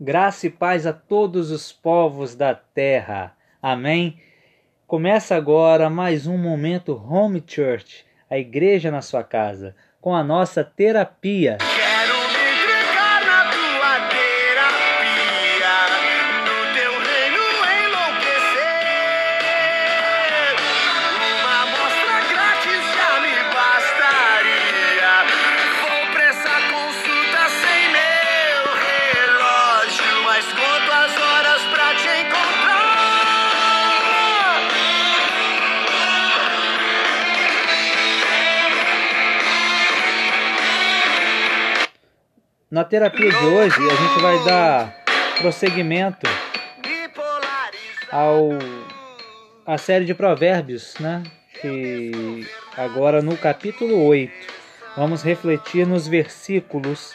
Graça e paz a todos os povos da terra. Amém. Começa agora mais um momento Home Church, a igreja na sua casa, com a nossa terapia. Na terapia de hoje, a gente vai dar prosseguimento ao a série de provérbios, né? Que agora no capítulo 8, vamos refletir nos versículos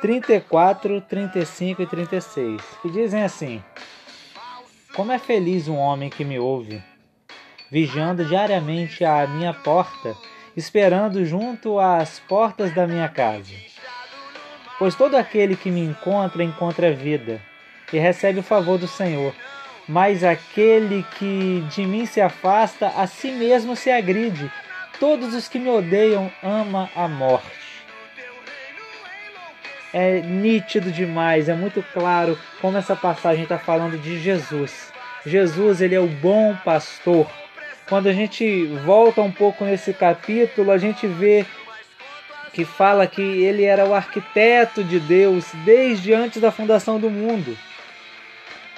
34, 35 e 36, que dizem assim: Como é feliz um homem que me ouve, vigiando diariamente à minha porta, esperando junto às portas da minha casa. Pois todo aquele que me encontra encontra vida e recebe o favor do Senhor. Mas aquele que de mim se afasta, a si mesmo se agride. Todos os que me odeiam ama a morte. É nítido demais, é muito claro como essa passagem está falando de Jesus. Jesus, ele é o bom pastor. Quando a gente volta um pouco nesse capítulo, a gente vê que fala que ele era o arquiteto de Deus desde antes da fundação do mundo.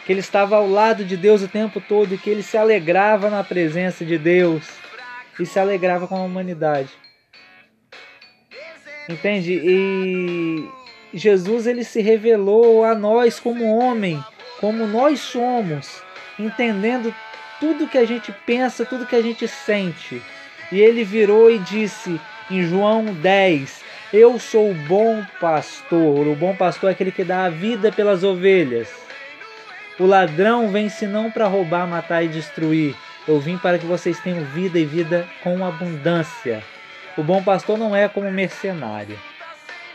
Que ele estava ao lado de Deus o tempo todo e que ele se alegrava na presença de Deus e se alegrava com a humanidade. Entende? E Jesus ele se revelou a nós como homem, como nós somos, entendendo tudo que a gente pensa, tudo que a gente sente. E ele virou e disse: em João 10: Eu sou o bom pastor. O bom pastor é aquele que dá a vida pelas ovelhas. O ladrão vem senão para roubar, matar e destruir. Eu vim para que vocês tenham vida e vida com abundância. O bom pastor não é como mercenário.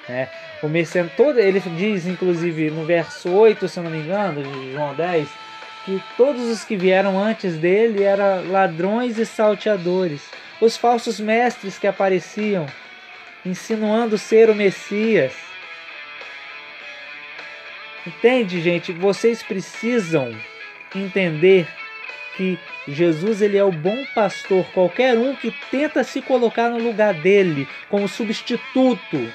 Né? O mercenário, todo, ele diz, inclusive, no verso 8, se não me engano, de João 10, que todos os que vieram antes dele eram ladrões e salteadores os falsos mestres que apareciam, insinuando ser o Messias. Entende, gente? Vocês precisam entender que Jesus ele é o bom pastor. Qualquer um que tenta se colocar no lugar dele como substituto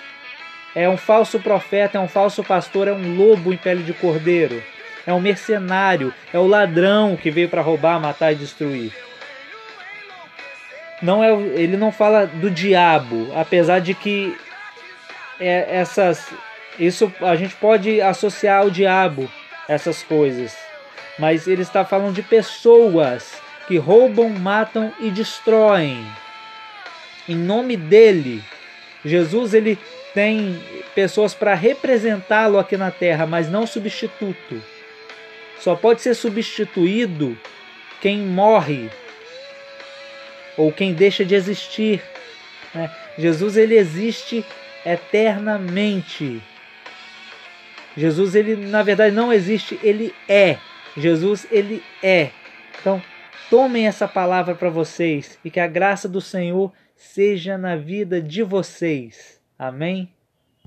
é um falso profeta, é um falso pastor, é um lobo em pele de cordeiro, é um mercenário, é o ladrão que veio para roubar, matar e destruir não é ele não fala do diabo, apesar de que é, essas isso a gente pode associar ao diabo essas coisas, mas ele está falando de pessoas que roubam, matam e destroem. Em nome dele, Jesus ele tem pessoas para representá-lo aqui na terra, mas não substituto. Só pode ser substituído quem morre ou quem deixa de existir. Né? Jesus ele existe eternamente. Jesus ele na verdade não existe, ele é. Jesus ele é. Então tomem essa palavra para vocês e que a graça do Senhor seja na vida de vocês. Amém.